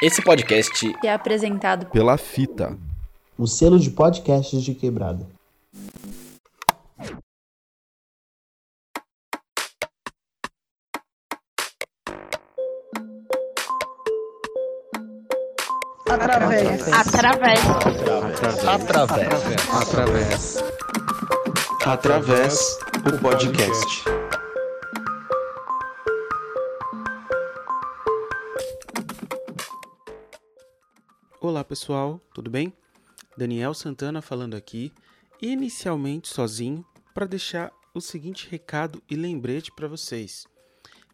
Esse podcast é apresentado pela Fita, o selo de podcasts de quebrada. Através. através através através Através o podcast. Pessoal, tudo bem? Daniel Santana falando aqui, inicialmente sozinho, para deixar o seguinte recado e lembrete para vocês.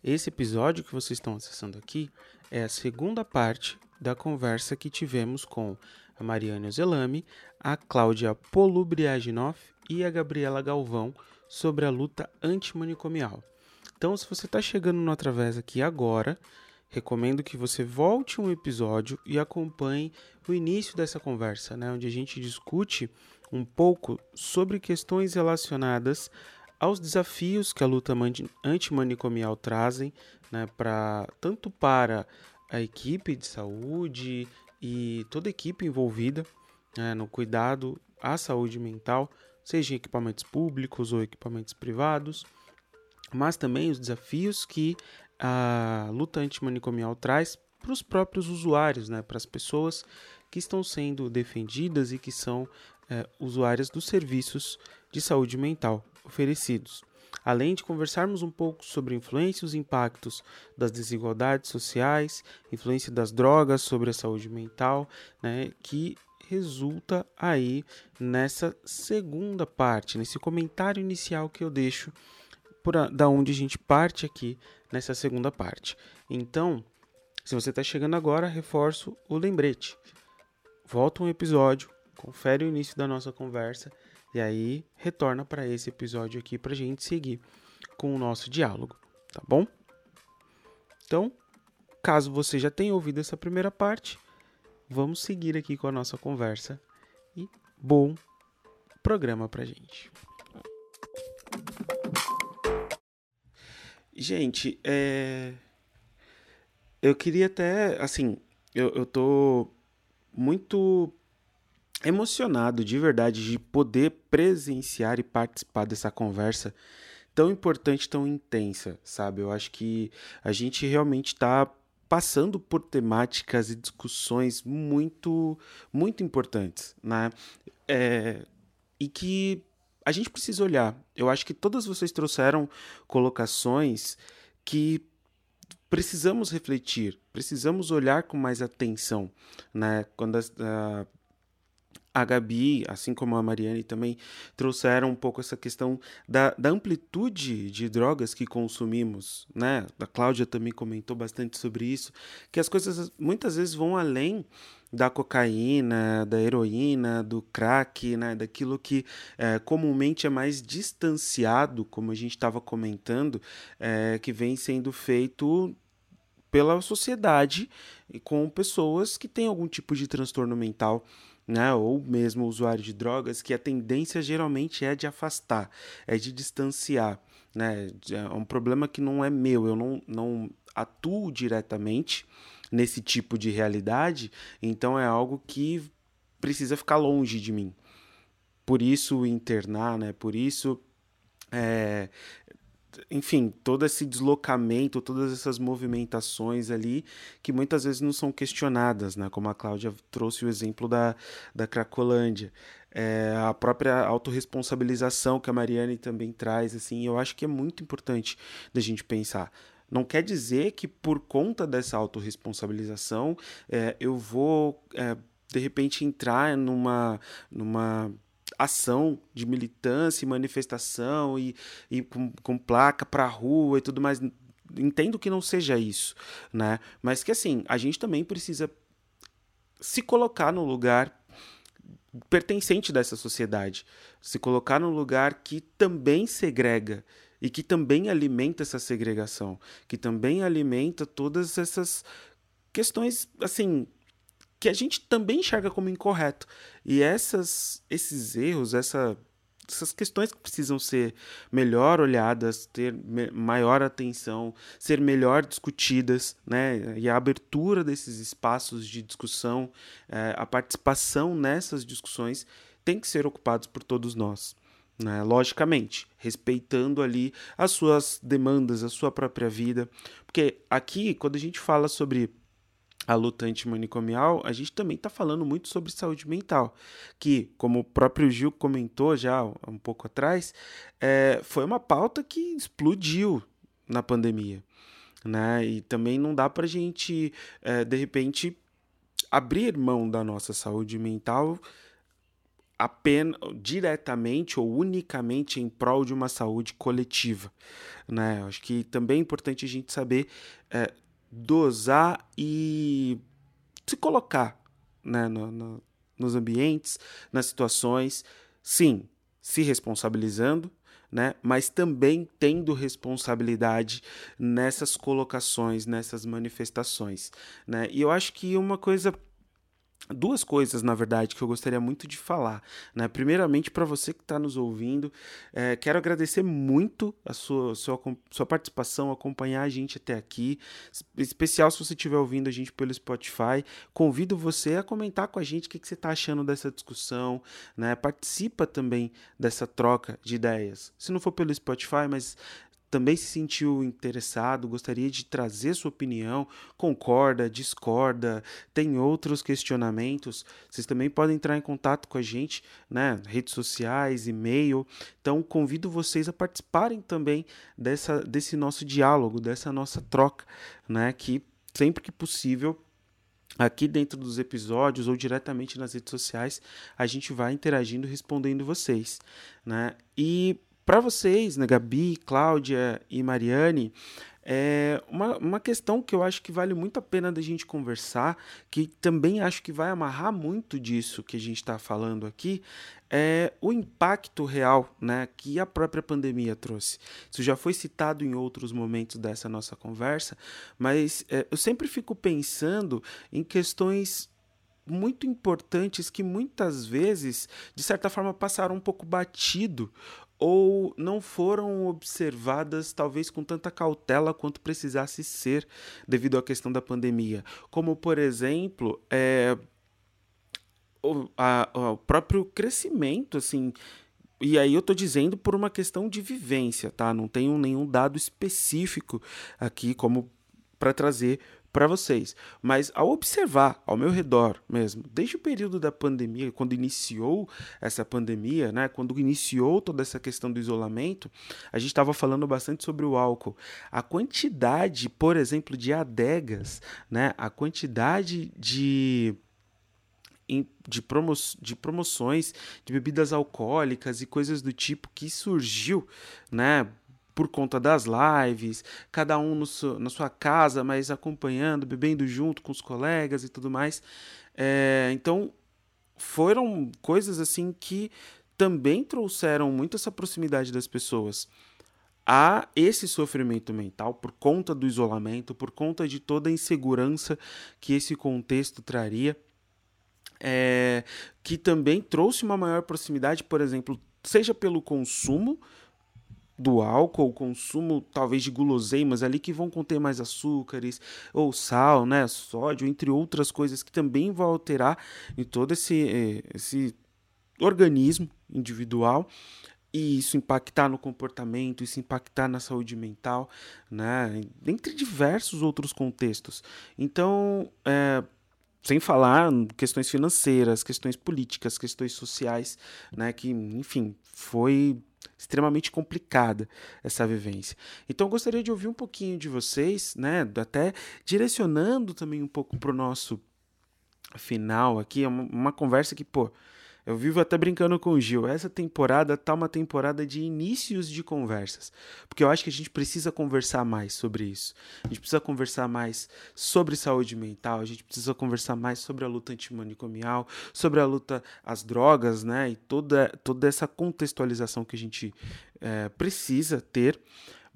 Esse episódio que vocês estão acessando aqui é a segunda parte da conversa que tivemos com a Mariane Ozelami, a Cláudia Polubriaginoff e a Gabriela Galvão sobre a luta antimanicomial. Então, se você está chegando no Através aqui agora, recomendo que você volte um episódio e acompanhe o início dessa conversa, né, onde a gente discute um pouco sobre questões relacionadas aos desafios que a luta antimanicomial trazem, né, pra, tanto para a equipe de saúde e toda a equipe envolvida né, no cuidado à saúde mental, seja em equipamentos públicos ou equipamentos privados, mas também os desafios que a luta antimanicomial traz para os próprios usuários, né, para as pessoas que estão sendo defendidas e que são é, usuárias dos serviços de saúde mental oferecidos. Além de conversarmos um pouco sobre influência e os impactos das desigualdades sociais, influência das drogas sobre a saúde mental, né, que resulta aí nessa segunda parte, nesse comentário inicial que eu deixo por a, da onde a gente parte aqui nessa segunda parte. Então, se você está chegando agora, reforço o lembrete. Volta um episódio, confere o início da nossa conversa e aí retorna para esse episódio aqui para a gente seguir com o nosso diálogo, tá bom? Então, caso você já tenha ouvido essa primeira parte, vamos seguir aqui com a nossa conversa e bom programa para gente. Gente, é... eu queria até, assim, eu, eu tô muito emocionado de verdade de poder presenciar e participar dessa conversa tão importante, tão intensa, sabe? Eu acho que a gente realmente está passando por temáticas e discussões muito, muito importantes, né? É, e que a gente precisa olhar. Eu acho que todas vocês trouxeram colocações que precisamos refletir, precisamos olhar com mais atenção, né? Quando uh, a Gabi, assim como a Mariane também trouxeram um pouco essa questão da, da, amplitude de drogas que consumimos, né? A Cláudia também comentou bastante sobre isso, que as coisas muitas vezes vão além da cocaína, da heroína, do crack, né? Daquilo que é, comumente é mais distanciado, como a gente estava comentando, é, que vem sendo feito pela sociedade com pessoas que têm algum tipo de transtorno mental né, ou mesmo usuário de drogas, que a tendência geralmente é de afastar, é de distanciar. Né? É um problema que não é meu, eu não, não atuo diretamente nesse tipo de realidade, então é algo que precisa ficar longe de mim. Por isso internar, né? Por isso é, enfim, todo esse deslocamento, todas essas movimentações ali que muitas vezes não são questionadas, né? Como a Cláudia trouxe o exemplo da, da Cracolândia. É, a própria autorresponsabilização que a Mariane também traz, assim, eu acho que é muito importante da gente pensar. Não quer dizer que por conta dessa autorresponsabilização é, eu vou, é, de repente, entrar numa, numa ação de militância e manifestação e, e com, com placa para rua e tudo mais. Entendo que não seja isso, né? Mas que assim, a gente também precisa se colocar no lugar pertencente dessa sociedade, se colocar no lugar que também segrega e que também alimenta essa segregação, que também alimenta todas essas questões assim que a gente também enxerga como incorreto. E essas, esses erros, essa essas questões que precisam ser melhor olhadas, ter maior atenção, ser melhor discutidas, né? E a abertura desses espaços de discussão, é, a participação nessas discussões tem que ser ocupados por todos nós. Né? Logicamente, respeitando ali as suas demandas, a sua própria vida. Porque aqui, quando a gente fala sobre a luta antimanicomial, a gente também está falando muito sobre saúde mental, que, como o próprio Gil comentou já um pouco atrás, é, foi uma pauta que explodiu na pandemia. Né? E também não dá para a gente, é, de repente, abrir mão da nossa saúde mental apenas diretamente ou unicamente em prol de uma saúde coletiva, né? Acho que também é importante a gente saber é, dosar e se colocar né, no, no, nos ambientes, nas situações, sim, se responsabilizando, né, mas também tendo responsabilidade nessas colocações, nessas manifestações. Né? E eu acho que uma coisa duas coisas, na verdade, que eu gostaria muito de falar. Né? Primeiramente, para você que está nos ouvindo, é, quero agradecer muito a sua, sua, sua participação, acompanhar a gente até aqui. Especial se você estiver ouvindo a gente pelo Spotify. Convido você a comentar com a gente o que, que você está achando dessa discussão. Né? Participa também dessa troca de ideias. Se não for pelo Spotify, mas também se sentiu interessado, gostaria de trazer sua opinião, concorda, discorda, tem outros questionamentos, vocês também podem entrar em contato com a gente, né, redes sociais, e-mail. Então convido vocês a participarem também dessa desse nosso diálogo, dessa nossa troca, né, que sempre que possível aqui dentro dos episódios ou diretamente nas redes sociais, a gente vai interagindo, respondendo vocês, né? E para vocês, né, Gabi, Cláudia e Mariane, é uma, uma questão que eu acho que vale muito a pena da gente conversar, que também acho que vai amarrar muito disso que a gente está falando aqui, é o impacto real né, que a própria pandemia trouxe. Isso já foi citado em outros momentos dessa nossa conversa, mas é, eu sempre fico pensando em questões muito importantes que muitas vezes, de certa forma, passaram um pouco batido ou não foram observadas talvez com tanta cautela quanto precisasse ser devido à questão da pandemia. Como, por exemplo, é, o, a, o próprio crescimento, assim, e aí eu estou dizendo por uma questão de vivência, tá? Não tenho nenhum dado específico aqui como para trazer para vocês. Mas ao observar ao meu redor mesmo, desde o período da pandemia, quando iniciou essa pandemia, né, quando iniciou toda essa questão do isolamento, a gente estava falando bastante sobre o álcool. A quantidade, por exemplo, de adegas, né, a quantidade de de, promo de promoções de bebidas alcoólicas e coisas do tipo que surgiu, né? Por conta das lives, cada um no seu, na sua casa, mas acompanhando, bebendo junto com os colegas e tudo mais. É, então, foram coisas assim que também trouxeram muito essa proximidade das pessoas a esse sofrimento mental por conta do isolamento, por conta de toda a insegurança que esse contexto traria. É, que também trouxe uma maior proximidade, por exemplo, seja pelo consumo do álcool, consumo talvez de guloseimas ali que vão conter mais açúcares ou sal, né, sódio, entre outras coisas que também vão alterar em todo esse, eh, esse organismo individual e isso impactar no comportamento, isso impactar na saúde mental, né, entre diversos outros contextos. Então, é, sem falar questões financeiras, questões políticas, questões sociais, né, que, enfim, foi extremamente complicada essa vivência. Então eu gostaria de ouvir um pouquinho de vocês, né, até direcionando também um pouco para o nosso final aqui, é uma, uma conversa que, pô, eu vivo até brincando com o Gil. Essa temporada tá uma temporada de inícios de conversas. Porque eu acho que a gente precisa conversar mais sobre isso. A gente precisa conversar mais sobre saúde mental, a gente precisa conversar mais sobre a luta antimanicomial, sobre a luta às drogas, né? E toda, toda essa contextualização que a gente é, precisa ter.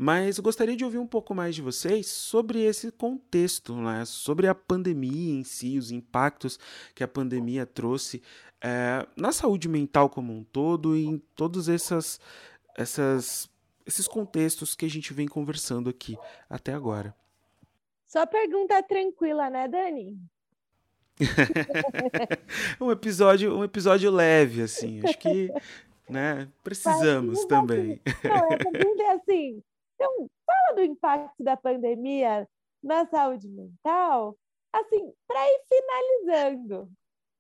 Mas eu gostaria de ouvir um pouco mais de vocês sobre esse contexto, né? sobre a pandemia em si, os impactos que a pandemia trouxe é, na saúde mental como um todo e em todos essas, essas, esses contextos que a gente vem conversando aqui até agora. Só pergunta tranquila, né, Dani? um episódio, um episódio leve, assim. Acho que, né, precisamos também. Não, a pergunta é assim. Então, fala do impacto da pandemia na saúde mental, assim, para ir finalizando.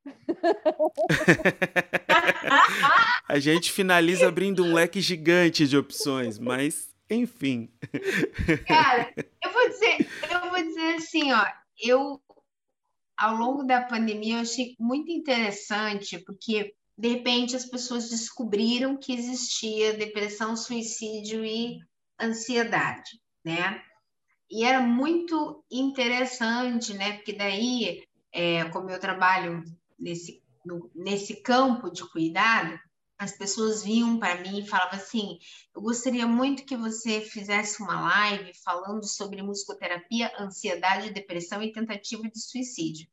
a gente finaliza abrindo um leque gigante de opções, mas enfim. Cara, eu vou dizer, eu vou dizer assim, ó, eu ao longo da pandemia eu achei muito interessante, porque de repente as pessoas descobriram que existia depressão, suicídio e ansiedade, né? E era muito interessante, né? Porque daí, é, como eu trabalho nesse, no, nesse campo de cuidado, as pessoas vinham para mim e falavam assim: eu gostaria muito que você fizesse uma live falando sobre musicoterapia, ansiedade, depressão e tentativa de suicídio.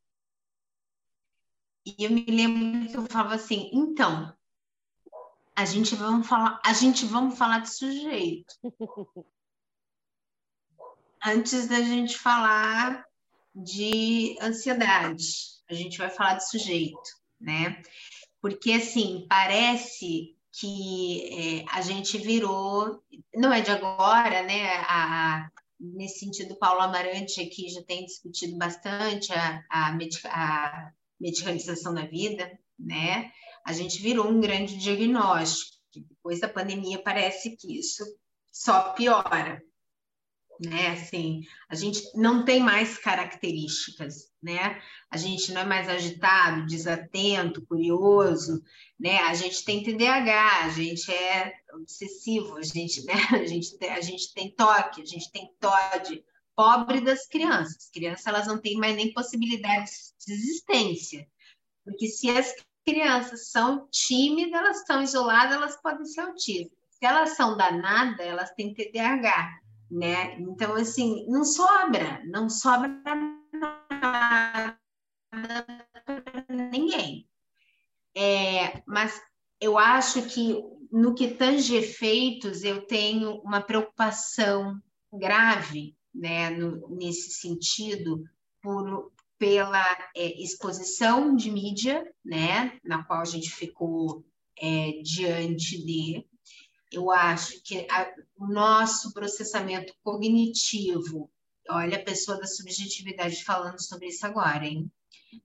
E eu me lembro que eu falava assim: então, a gente vamos falar, a gente vamos falar de sujeito. Antes da gente falar de ansiedade, a gente vai falar de sujeito, né? porque assim parece que é, a gente virou, não é de agora, né? A, nesse sentido, Paulo Amarante aqui já tem discutido bastante a, a, medica, a medicalização da vida, né? A gente virou um grande diagnóstico. Depois da pandemia, parece que isso só piora, né? Assim, a gente não tem mais características, né? A gente não é mais agitado, desatento, curioso, né? A gente tem TDAH, a gente é obsessivo, a gente, né? A gente, a gente tem toque, a gente tem TOD. Pobre das crianças. Crianças elas não têm mais nem possibilidades de existência, porque se as crianças são tímidas, elas estão isoladas, elas podem ser autistas. Se elas são danadas, elas têm TDAH né? Então, assim, não sobra, não sobra nada para ninguém. É, mas eu acho que no que tange efeitos, eu tenho uma preocupação grave, né, no, nesse sentido, por, pela é, exposição de mídia, né, na qual a gente ficou é, diante de eu acho que a, o nosso processamento cognitivo, olha a pessoa da subjetividade falando sobre isso agora, hein?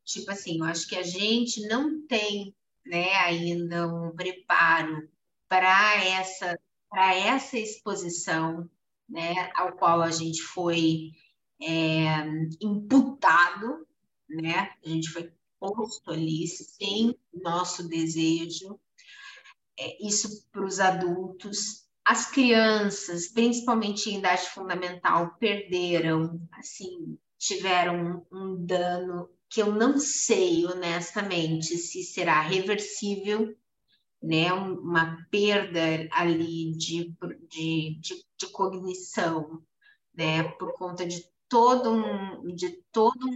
Tipo assim, eu acho que a gente não tem né, ainda um preparo para essa, essa exposição né, ao qual a gente foi é, imputado, né? A gente foi posto ali sem nosso desejo, é, isso para os adultos. As crianças, principalmente em idade fundamental, perderam, assim, tiveram um dano que eu não sei, honestamente, se será reversível, né? Uma perda ali de, de, de, de cognição, né? Por conta de todo um, de todo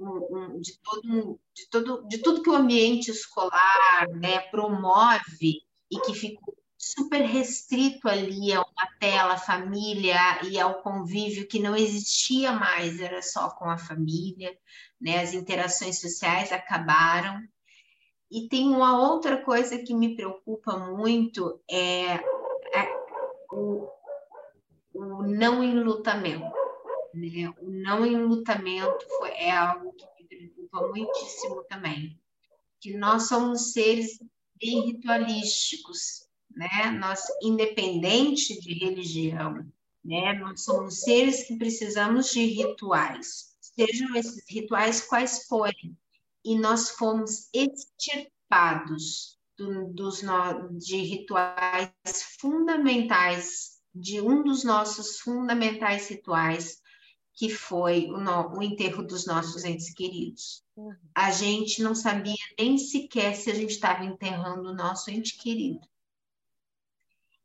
um de todo de todo de tudo que o ambiente escolar né, promove e que ficou super restrito ali a uma tela, família e ao convívio que não existia mais, era só com a família, né? As interações sociais acabaram. E tem uma outra coisa que me preocupa muito é o, o não enlutamento. Né? O não enlutamento foi, é algo que me preocupa muitíssimo também. Que nós somos seres bem ritualísticos, né? Nós, independente de religião, né? Nós somos seres que precisamos de rituais, sejam esses rituais quais forem, e nós fomos extirpados do, dos no, de rituais fundamentais, de um dos nossos fundamentais rituais, que foi o, no, o enterro dos nossos entes queridos. A gente não sabia nem sequer se a gente estava enterrando o nosso ente querido.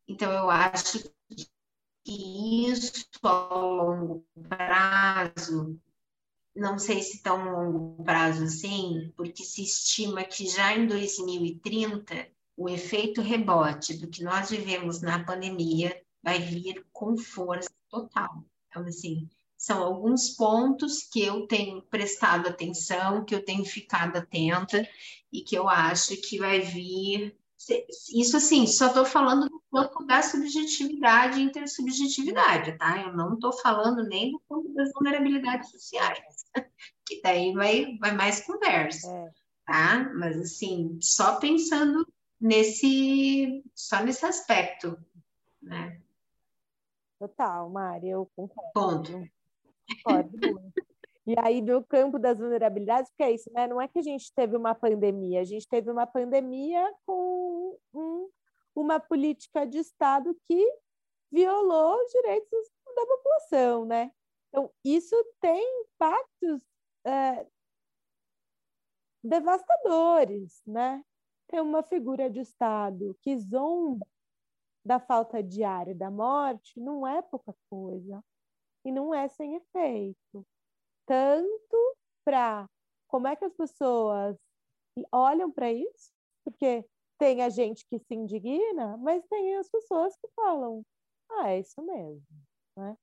Então, eu acho que isso ao longo prazo, não sei se tão longo prazo assim, porque se estima que já em 2030 o efeito rebote do que nós vivemos na pandemia vai vir com força total. Então, assim, são alguns pontos que eu tenho prestado atenção, que eu tenho ficado atenta e que eu acho que vai vir. Isso, assim, só estou falando do campo da subjetividade e intersubjetividade, tá? Eu não estou falando nem do campo das vulnerabilidades sociais, que daí vai, vai mais conversa, é. tá? Mas, assim, só pensando nesse, só nesse aspecto, né? Total, Mari, eu concordo. Ponto. Concordo E aí, no campo das vulnerabilidades, porque é isso, né? Não é que a gente teve uma pandemia, a gente teve uma pandemia com um, uma política de Estado que violou os direitos da população, né? Então, isso tem impactos é, devastadores, né? Tem uma figura de Estado que zomba da falta diária da morte, não é pouca coisa e não é sem efeito. Tanto para como é que as pessoas olham para isso, porque tem a gente que se indigna, mas tem as pessoas que falam, ah, é isso mesmo, né?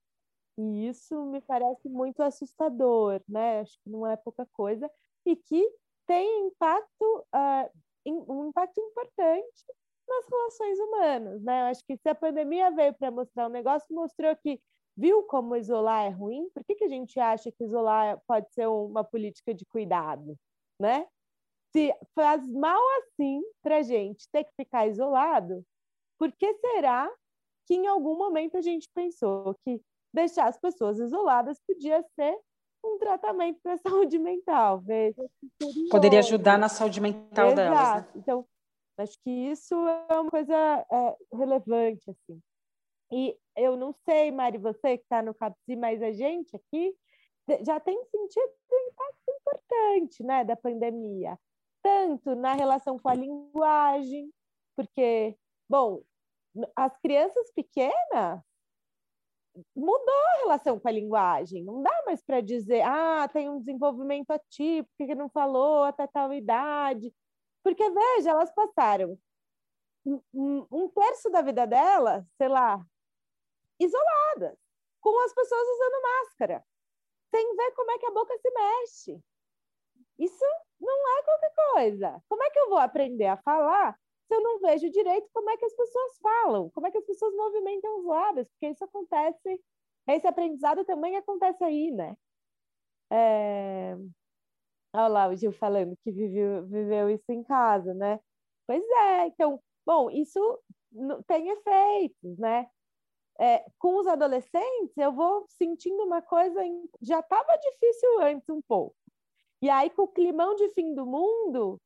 E isso me parece muito assustador, né? Acho que não é pouca coisa e que tem impacto, uh, um impacto importante nas relações humanas, né? Eu acho que se a pandemia veio para mostrar um negócio, mostrou que viu como isolar é ruim? Por que, que a gente acha que isolar pode ser uma política de cuidado, né? Se faz mal assim para gente ter que ficar isolado, por que será que em algum momento a gente pensou que deixar as pessoas isoladas podia ser um tratamento para a saúde mental? Veja, Poderia ajudar na saúde mental Exato. delas. Né? Então, acho que isso é uma coisa é, relevante assim. E eu não sei, Mari, você que está no CAPSI, mas a gente aqui já tem sentido um impacto importante né, da pandemia, tanto na relação com a linguagem, porque, bom, as crianças pequenas mudou a relação com a linguagem. Não dá mais para dizer, ah, tem um desenvolvimento atípico que não falou até tal idade. Porque, veja, elas passaram um, um terço da vida delas, sei lá, isoladas, com as pessoas usando máscara, sem ver como é que a boca se mexe. Isso não é qualquer coisa. Como é que eu vou aprender a falar se eu não vejo direito como é que as pessoas falam, como é que as pessoas movimentam os lábios? Porque isso acontece, esse aprendizado também acontece aí, né? É... Olha lá o Gil falando que viveu, viveu isso em casa, né? Pois é, então, bom, isso tem efeitos, né? É, com os adolescentes, eu vou sentindo uma coisa. Já estava difícil antes um pouco. E aí, com o climão de fim do mundo,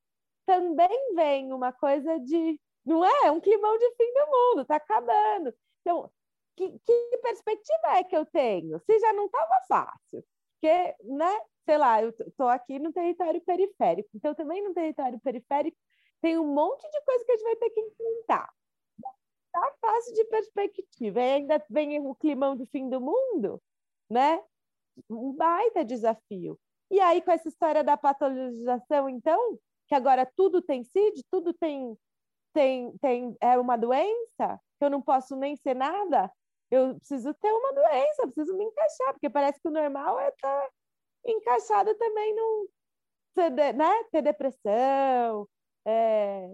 também vem uma coisa de. Não é? Um climão de fim do mundo, está acabando. Então, que, que, perspectiva é que eu tenho? Se já não estava fácil. Porque, né? Sei lá, eu estou aqui no território periférico. Então, também no território periférico tem um monte de coisa que a gente vai ter que enfrentar tá fácil de perspectiva. E ainda vem o climão de fim do mundo, né? Um baita desafio. E aí, com essa história da patologização, então, que agora tudo tem CID, tudo tem, tem, tem é uma doença, que eu não posso nem ser nada, eu preciso ter uma doença, preciso me encaixar, porque parece que o normal é estar tá encaixado também num, né? ter depressão, é,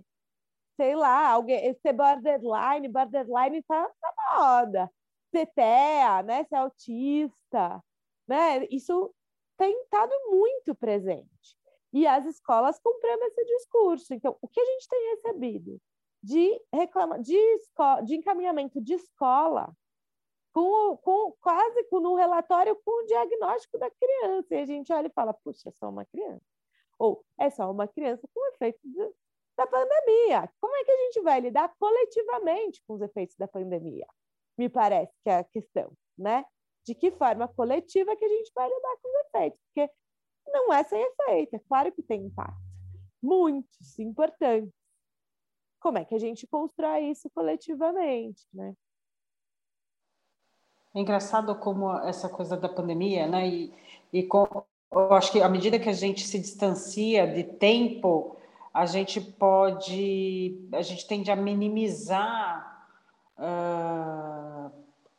sei lá, alguém, ser borderline, borderline está tá na moda. Ser TEA, né? Ser autista, né? Isso tem estado muito presente. E as escolas comprando esse discurso. Então, o que a gente tem recebido de, reclama, de, esco, de encaminhamento de escola com, com quase com no relatório com o diagnóstico da criança. E a gente olha e fala, puxa, é só uma criança. Ou é só uma criança com efeito da pandemia. Como é que a gente vai lidar coletivamente com os efeitos da pandemia? Me parece que é a questão, né? De que forma coletiva que a gente vai lidar com os efeitos? Porque não é sem efeito, é claro que tem impacto. Muitos, importantes. Como é que a gente constrói isso coletivamente, né? É engraçado como essa coisa da pandemia, né? E, e com, eu acho que à medida que a gente se distancia de tempo, a gente pode, a gente tende a minimizar uh,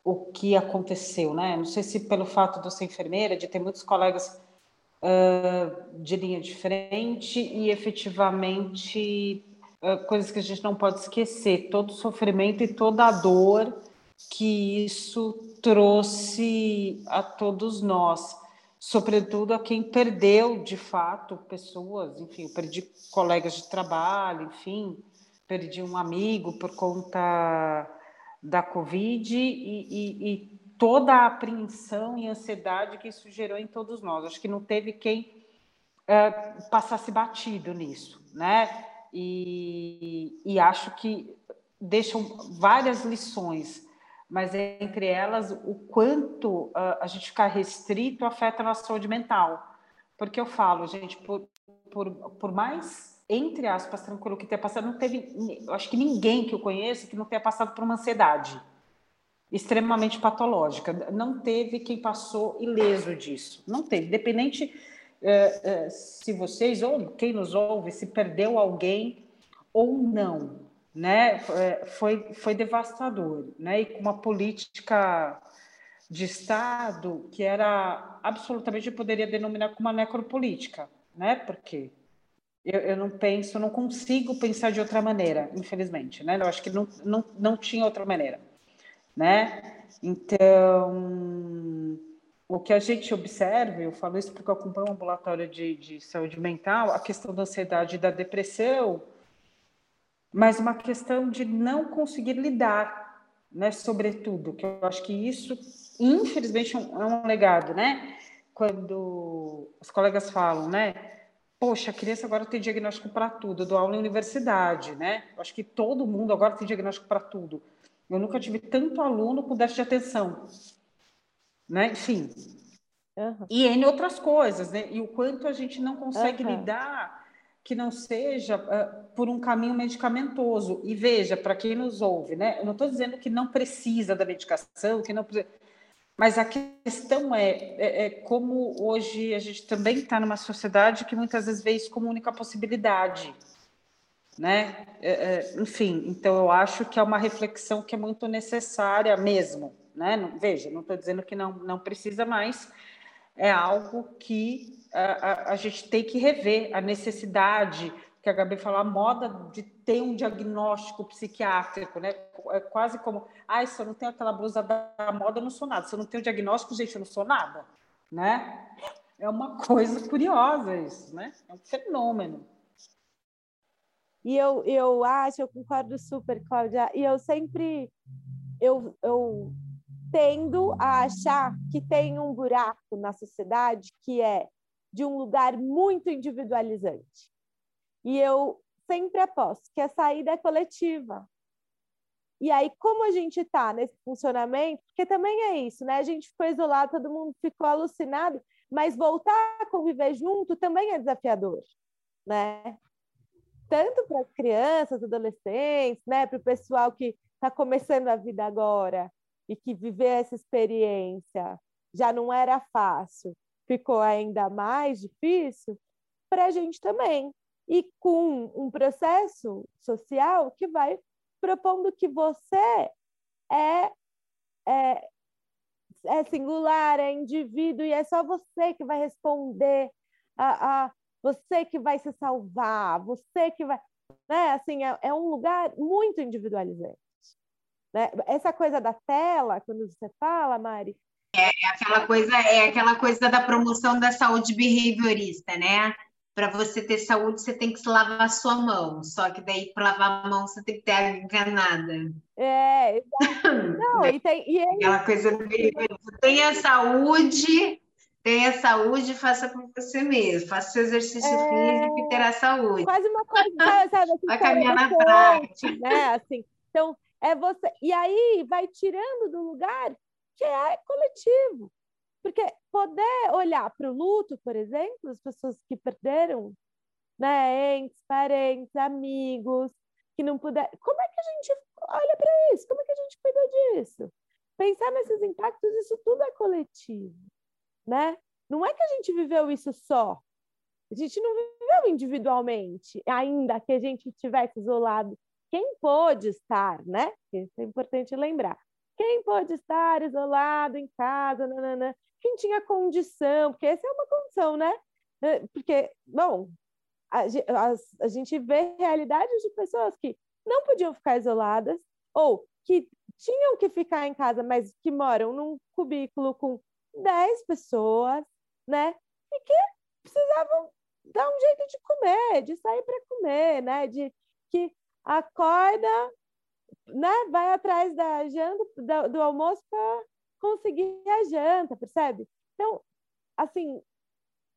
o que aconteceu, né? Não sei se pelo fato de eu ser enfermeira, de ter muitos colegas uh, de linha diferente e efetivamente uh, coisas que a gente não pode esquecer, todo o sofrimento e toda a dor que isso trouxe a todos nós, sobretudo a quem perdeu de fato pessoas, enfim, perdi colegas de trabalho, enfim, perdi um amigo por conta da Covid e, e, e toda a apreensão e ansiedade que isso gerou em todos nós. Acho que não teve quem é, passasse batido nisso, né? E, e acho que deixam várias lições mas entre elas o quanto uh, a gente ficar restrito afeta a nossa saúde mental. Porque eu falo, gente, por, por, por mais, entre aspas, tranquilo que tenha passado, não teve, acho que ninguém que eu conheço que não tenha passado por uma ansiedade extremamente patológica. Não teve quem passou ileso disso. Não teve. Independente uh, uh, se vocês ou quem nos ouve, se perdeu alguém ou não né, foi, foi devastador, né, e com uma política de Estado que era absolutamente, eu poderia denominar como uma necropolítica, né, porque eu, eu não penso, não consigo pensar de outra maneira, infelizmente, né, eu acho que não, não, não tinha outra maneira, né, então o que a gente observa, eu falo isso porque eu acompanho um ambulatório de, de saúde mental, a questão da ansiedade e da depressão, mas uma questão de não conseguir lidar, né, sobretudo, que eu acho que isso, infelizmente, é um é legado, né? Quando os colegas falam, né? Poxa, a criança agora tem diagnóstico para tudo, eu dou aula em universidade, né? Eu acho que todo mundo agora tem diagnóstico para tudo. Eu nunca tive tanto aluno com déficit de atenção, né? Enfim. Uhum. E em outras coisas, né? E o quanto a gente não consegue uhum. lidar que não seja uh, por um caminho medicamentoso. E veja, para quem nos ouve, né? Eu não estou dizendo que não precisa da medicação, que não precisa... Mas a questão é, é, é como hoje a gente também está numa sociedade que muitas vezes vê isso como única possibilidade, né? É, é, enfim, então eu acho que é uma reflexão que é muito necessária mesmo, né? Veja, não estou dizendo que não, não precisa mais, é algo que a, a, gente tem que rever a necessidade, que a Gabi falou, a moda de ter um diagnóstico psiquiátrico, né? É quase como, ah, se eu não tenho aquela blusa da moda, eu não sou nada. Se eu não tenho diagnóstico, gente, eu não sou nada, né? É uma coisa curiosa isso, né? É um fenômeno. E eu, eu acho, eu concordo super, Cláudia, e eu sempre, eu, eu tendo a achar que tem um buraco na sociedade que é de um lugar muito individualizante. E eu sempre aposto que a saída é coletiva. E aí, como a gente está nesse funcionamento, porque também é isso, né? A gente ficou isolado, todo mundo ficou alucinado, mas voltar a conviver junto também é desafiador, né? Tanto para as crianças, adolescentes, né? Para o pessoal que está começando a vida agora e que viver essa experiência já não era fácil ficou ainda mais difícil para a gente também. E com um processo social que vai propondo que você é, é, é singular, é indivíduo, e é só você que vai responder a, a você que vai se salvar, você que vai. Né? Assim, é, é um lugar muito individualizante. Né? Essa coisa da tela, quando você fala, Mari, é, é aquela coisa, é aquela coisa da promoção da saúde behaviorista, né? Para você ter saúde, você tem que se lavar a sua mão. Só que daí, para lavar a mão, você tem que ter a enganada. É, não, e tem. E é aquela coisa. Tenha saúde, tenha saúde, faça por você mesmo. Faça seu exercício é... físico e terá saúde. Quase uma coisa, sabe? Assim, vai caminhar na prática. Né? Assim, então, é você. E aí vai tirando do lugar que é coletivo. Porque poder olhar para o luto, por exemplo, as pessoas que perderam né, entes, parentes, amigos, que não puderam. Como é que a gente olha para isso? Como é que a gente cuida disso? pensar nesses impactos, isso tudo é coletivo, né? Não é que a gente viveu isso só. A gente não viveu individualmente, ainda que a gente estivesse isolado. Quem pôde estar, né? Isso é importante lembrar. Quem pôde estar isolado em casa, quem tinha condição, porque essa é uma condição, né? É, porque, bom, a, a, a gente vê realidades de pessoas que não podiam ficar isoladas ou que tinham que ficar em casa, mas que moram num cubículo com 10 pessoas, né? E que precisavam dar um jeito de comer, de sair para comer, né? De que acorda, né? Vai atrás da janta, do almoço para conseguir a janta, percebe? Então, assim,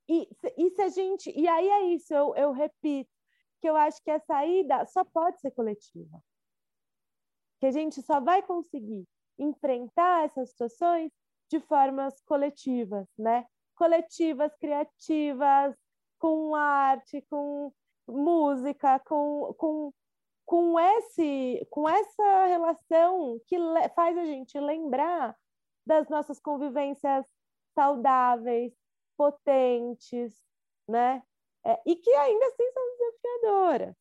e, e se a gente. E aí é isso, eu, eu repito, que eu acho que a saída só pode ser coletiva. Que a gente só vai conseguir enfrentar essas situações de formas coletivas, né? Coletivas, criativas, com arte, com música, com, com, com, esse, com essa relação que faz a gente lembrar das nossas convivências saudáveis, potentes, né? É, e que ainda assim são desafiadoras,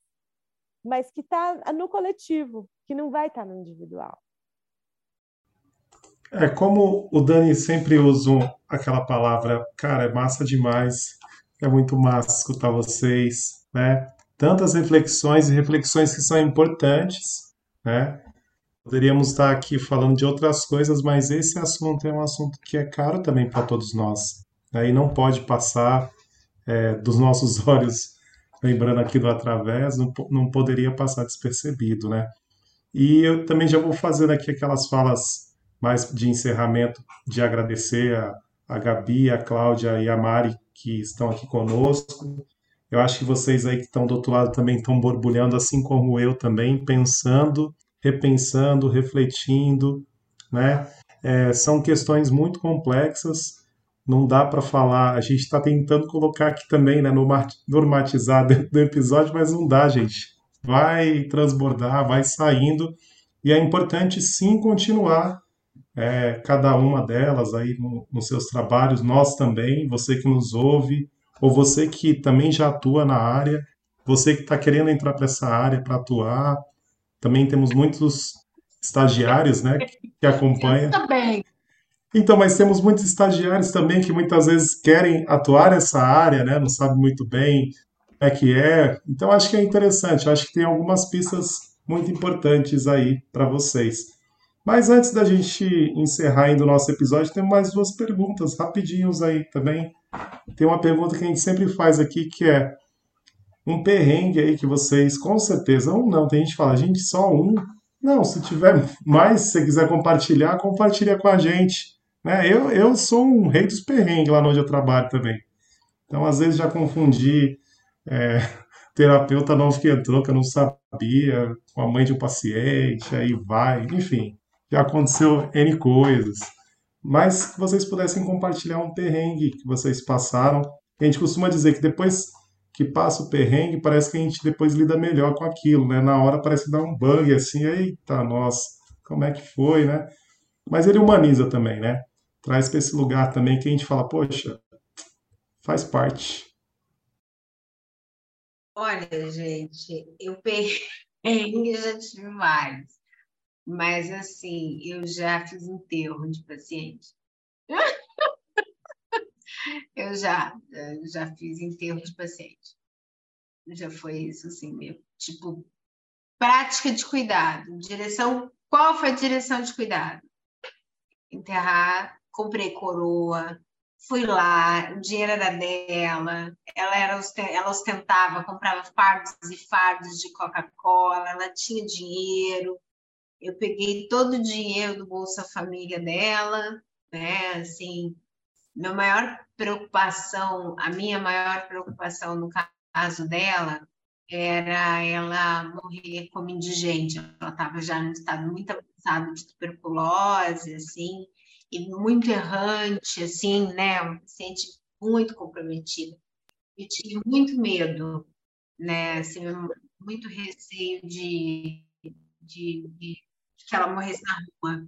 mas que está no coletivo, que não vai estar tá no individual. É como o Dani sempre usa aquela palavra, cara, é massa demais, é muito massa escutar vocês, né? Tantas reflexões e reflexões que são importantes, né? Poderíamos estar aqui falando de outras coisas, mas esse assunto é um assunto que é caro também para todos nós. Né? E não pode passar é, dos nossos olhos, lembrando aqui do através, não, não poderia passar despercebido, né? E eu também já vou fazendo aqui aquelas falas mais de encerramento, de agradecer a, a Gabi, a Cláudia e a Mari que estão aqui conosco. Eu acho que vocês aí que estão do outro lado também estão borbulhando, assim como eu também, pensando repensando, refletindo, né? É, são questões muito complexas, não dá para falar. A gente está tentando colocar aqui também, né, normatizar dentro do episódio, mas não dá, gente. Vai transbordar, vai saindo, e é importante sim continuar é, cada uma delas aí no, nos seus trabalhos, nós também, você que nos ouve, ou você que também já atua na área, você que está querendo entrar para essa área para atuar, também temos muitos estagiários, né, que acompanham. também. Então, mas temos muitos estagiários também que muitas vezes querem atuar nessa área, né, não sabem muito bem como é que é. Então, acho que é interessante. Acho que tem algumas pistas muito importantes aí para vocês. Mas antes da gente encerrar ainda o nosso episódio, tem mais duas perguntas rapidinhos aí também. Tem uma pergunta que a gente sempre faz aqui que é um perrengue aí que vocês, com certeza, um não, tem gente que fala, gente, só um. Não, se tiver mais, se você quiser compartilhar, compartilha com a gente. Né? Eu, eu sou um rei dos perrengues lá onde eu trabalho também. Então, às vezes, já confundi é, terapeuta novo que entrou, que eu não sabia, com a mãe de um paciente, aí vai, enfim, já aconteceu N coisas. Mas que vocês pudessem compartilhar um perrengue que vocês passaram. A gente costuma dizer que depois que passa o perrengue, parece que a gente depois lida melhor com aquilo, né? Na hora parece dá um bug assim, eita, nossa, como é que foi, né? Mas ele humaniza também, né? Traz para esse lugar também que a gente fala, poxa, faz parte. Olha, gente, eu perrengue já tive vários, mas assim, eu já fiz enterro de paciente. Eu já, já fiz enterro de paciente. Já foi isso, assim, meu, tipo, prática de cuidado. Direção, qual foi a direção de cuidado? Enterrar, comprei coroa, fui lá, o dinheiro era dela, ela, era, ela ostentava, comprava fardos e fardos de Coca-Cola, ela tinha dinheiro, eu peguei todo o dinheiro do Bolsa Família dela, né, assim, meu maior preocupação, a minha maior preocupação no caso dela era ela morrer como indigente. Ela estava já no estado muito avançado de tuberculose, assim, e muito errante, assim, né? Uma paciente muito comprometida. Eu tive muito medo, né? Assim, muito receio de, de, de que ela morresse na rua.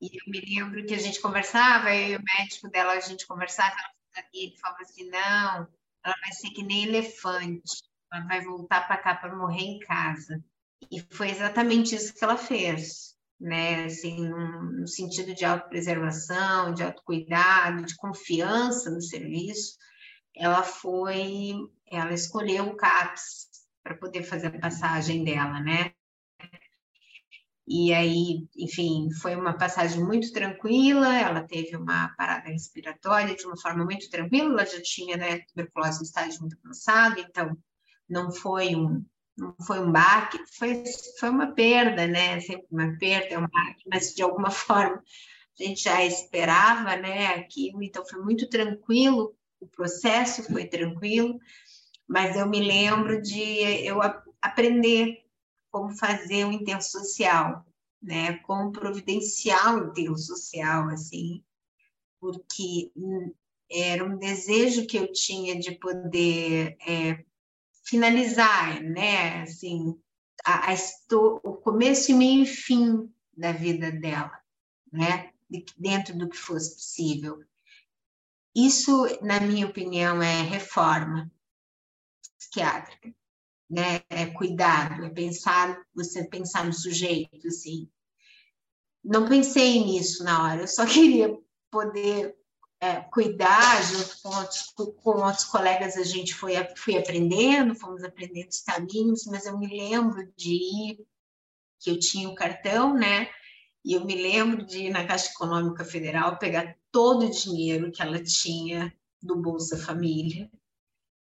E eu me lembro que a gente conversava, eu e o médico dela, a gente conversava, e ele falava assim, não, ela vai ser que nem elefante, ela vai voltar para cá para morrer em casa. E foi exatamente isso que ela fez, né? Assim, no sentido de autopreservação, de autocuidado, de confiança no serviço, ela foi, ela escolheu o CAPS para poder fazer a passagem dela, né? E aí, enfim, foi uma passagem muito tranquila, ela teve uma parada respiratória de uma forma muito tranquila, ela já tinha né, tuberculose no estágio muito avançado, então não foi um, não foi um baque, foi, foi uma perda, né? Sempre uma perda, é um baque, mas de alguma forma a gente já esperava, né? Aquilo, então foi muito tranquilo, o processo foi tranquilo, mas eu me lembro de eu aprender como fazer um intenso social, né? Como providenciar um enterro social, assim, porque era um desejo que eu tinha de poder é, finalizar, né? Assim, a, a, o começo e meio e fim da vida dela, né? Dentro do que fosse possível. Isso, na minha opinião, é reforma psiquiátrica né? É cuidado, é pensar, você pensar no sujeito, assim. Não pensei nisso na hora, eu só queria poder é, cuidar junto com outros, com outros colegas, a gente foi fui aprendendo, fomos aprendendo os caminhos, mas eu me lembro de ir, que eu tinha o cartão, né? E eu me lembro de ir na Caixa Econômica Federal pegar todo o dinheiro que ela tinha do Bolsa Família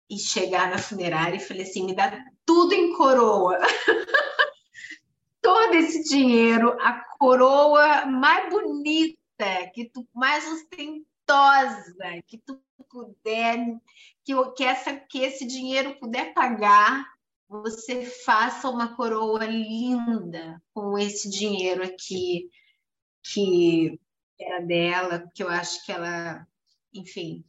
e chegar na funerária e falei assim: me dá tudo em coroa. Todo esse dinheiro, a coroa mais bonita, que tu mais ostentosa, que tu puder, que, que, essa, que esse dinheiro puder pagar, você faça uma coroa linda com esse dinheiro aqui, que era dela, que eu acho que ela, enfim,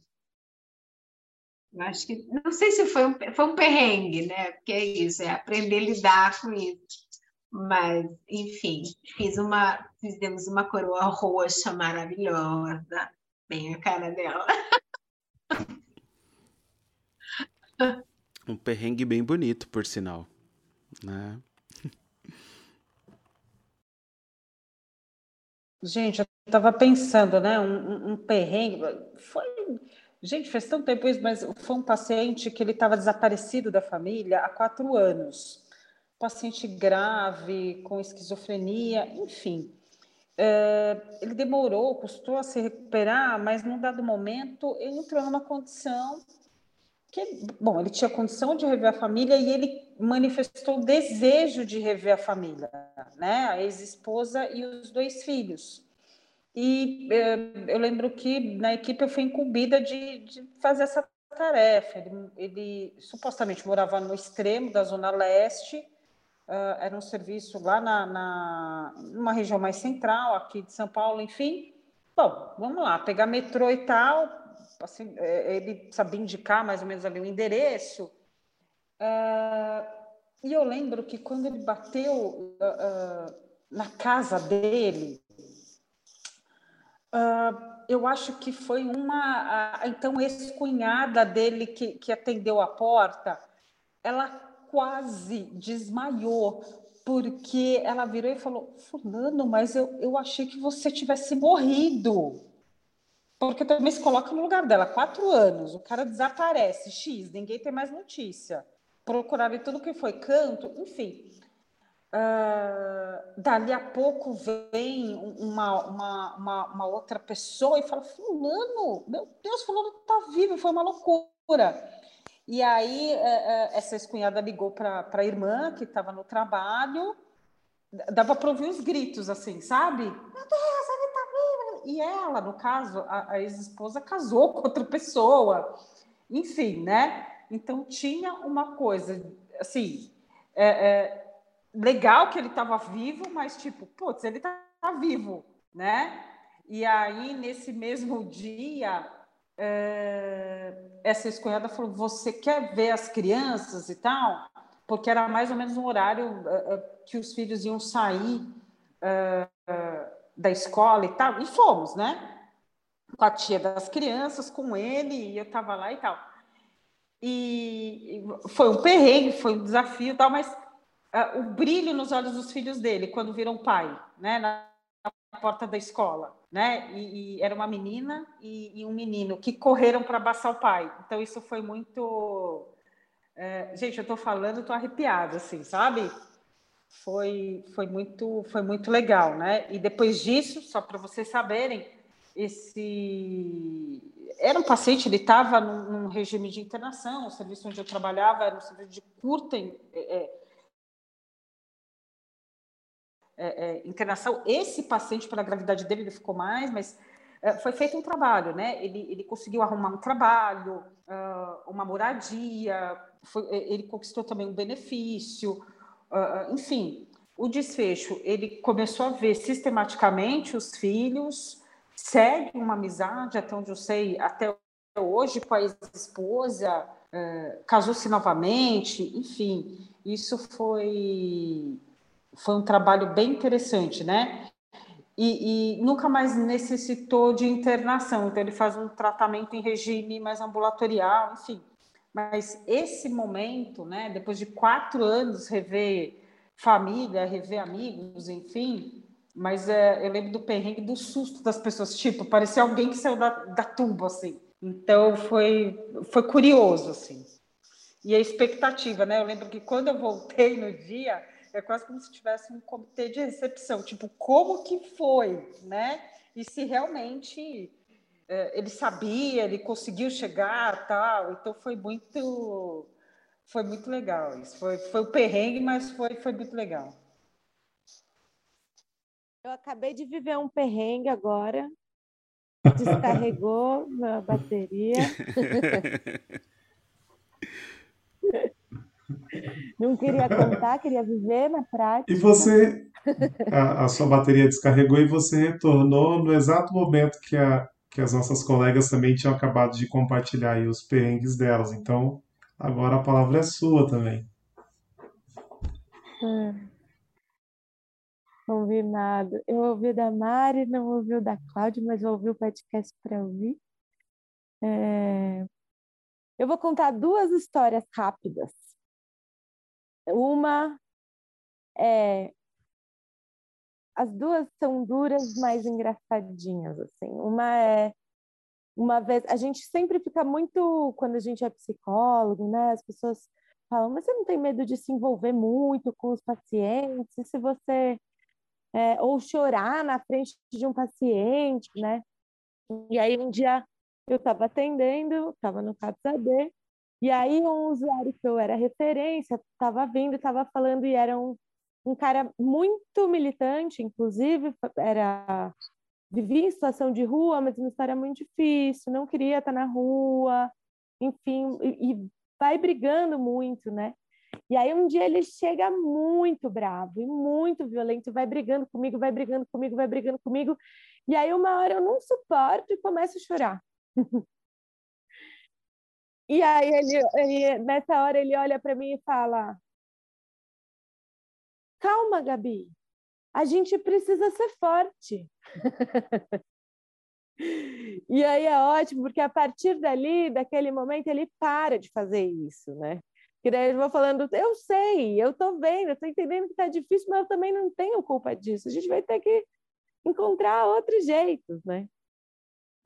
eu acho que não sei se foi um, foi um perrengue, né? Porque é isso, é aprender a lidar com isso. Mas, enfim, fiz uma, fizemos uma coroa roxa maravilhosa, bem a cara dela. Um perrengue bem bonito, por sinal, né? Gente, eu estava pensando, né? Um, um, perrengue. Foi Gente, faz tanto tempo isso, mas foi um paciente que ele estava desaparecido da família há quatro anos. Paciente grave, com esquizofrenia, enfim. É, ele demorou, custou a se recuperar, mas num dado momento ele entrou numa condição que, bom, ele tinha condição de rever a família e ele manifestou o desejo de rever a família, né? A ex-esposa e os dois filhos. E eh, eu lembro que na equipe eu fui incumbida de, de fazer essa tarefa. Ele, ele, supostamente morava no extremo da Zona Leste, uh, era um serviço lá na, na numa região mais central, aqui de São Paulo, enfim. Bom, vamos lá, pegar metrô e tal. Assim, eh, ele sabia indicar mais ou menos ali o endereço. Uh, e eu lembro que quando ele bateu uh, na casa dele, Uh, eu acho que foi uma. Então, ex-cunhada dele que, que atendeu a porta, ela quase desmaiou, porque ela virou e falou: Fulano, mas eu, eu achei que você tivesse morrido. Porque também se coloca no lugar dela, quatro anos, o cara desaparece, X, ninguém tem mais notícia. Procuraram tudo que foi canto, enfim. Uh, dali a pouco vem uma, uma, uma, uma, outra pessoa e fala: Fulano, meu Deus, Fulano está vivo, foi uma loucura. E aí, uh, uh, essa ex-cunhada ligou para a irmã que estava no trabalho, dava para ouvir os gritos assim, sabe? Meu Deus, ele está vivo. E ela, no caso, a, a ex-esposa casou com outra pessoa, enfim, né? Então tinha uma coisa assim. É, é, legal que ele estava vivo, mas tipo, putz, ele está tá vivo, né? E aí, nesse mesmo dia, é, essa escolhada falou: Você quer ver as crianças e tal? Porque era mais ou menos um horário é, é que os filhos iam sair da escola e tal, e fomos, né? Com a tia das crianças, com ele, e eu estava lá e tal. E foi um perrengue, foi um desafio tal, mas o brilho nos olhos dos filhos dele quando viram pai, né? Na, porta da escola, né? E, e era uma menina e, e, um menino que correram para abraçar o pai. Então isso foi muito, uh, gente, eu estou falando, estou arrepiada, assim, sabe? Foi, foi muito, foi muito legal, né? E depois disso, só para vocês saberem, esse era um paciente, ele estava num, num, regime de internação, o serviço onde eu trabalhava era um serviço de curta é, é, é, internação. Esse paciente, pela gravidade dele, ele ficou mais, mas é, foi feito um trabalho, né? Ele, ele conseguiu arrumar um trabalho, uh, uma moradia, foi, ele conquistou também um benefício, uh, enfim. O desfecho, ele começou a ver sistematicamente os filhos, segue uma amizade, até onde eu sei, até hoje com a ex-esposa, casou-se novamente, enfim. Isso foi foi um trabalho bem interessante, né? E, e, nunca mais necessitou de internação, então ele faz um tratamento em regime mais ambulatorial, enfim. Mas esse momento, né, depois de quatro anos, rever família, rever amigos, enfim, mas é, eu lembro do perrengue, do susto das pessoas, tipo, parecia alguém que saiu da, da tumba, assim. Então foi, foi curioso, assim. E a expectativa, né? Eu lembro que quando eu voltei no dia, é quase como se tivesse um comitê de recepção, tipo, como que foi, né? E se realmente é, ele sabia, ele conseguiu chegar, tal. Então foi muito, foi muito legal isso. Foi, foi o perrengue, mas foi, foi muito legal. Eu acabei de viver um perrengue agora. Descarregou a bateria. Não queria contar, queria viver na prática. E você, a, a, sua bateria descarregou e você retornou no exato momento que, a, que as nossas colegas também tinham acabado de compartilhar os perrengues delas. Então, agora a palavra é sua também. Hum. Combinado. Eu ouvi da Mari, não ouvi o da Cláudia, mas eu ouvi o podcast para ouvir. É... Eu vou contar duas histórias rápidas uma é as duas são duras, mas engraçadinhas assim. Uma é uma vez a gente sempre fica muito quando a gente é psicólogo, né? As pessoas falam, mas você não tem medo de se envolver muito com os pacientes? E se você é, ou chorar na frente de um paciente, né? E aí um dia eu estava atendendo, estava no CAPS AD, e aí um usuário que eu era referência estava vindo, estava falando e era um, um cara muito militante, inclusive era vivia em situação de rua, mas uma história muito difícil, não queria estar na rua, enfim, e, e vai brigando muito, né? E aí um dia ele chega muito bravo e muito violento, vai brigando comigo, vai brigando comigo, vai brigando comigo. E aí uma hora eu não suporto e começo a chorar. E aí ele, ele nessa hora ele olha para mim e fala: Calma, Gabi. A gente precisa ser forte. e aí é ótimo, porque a partir dali, daquele momento, ele para de fazer isso, né? Que daí eu vou falando, eu sei, eu tô vendo, eu tô entendendo que tá difícil, mas eu também não tenho culpa disso. A gente vai ter que encontrar outros jeitos, né?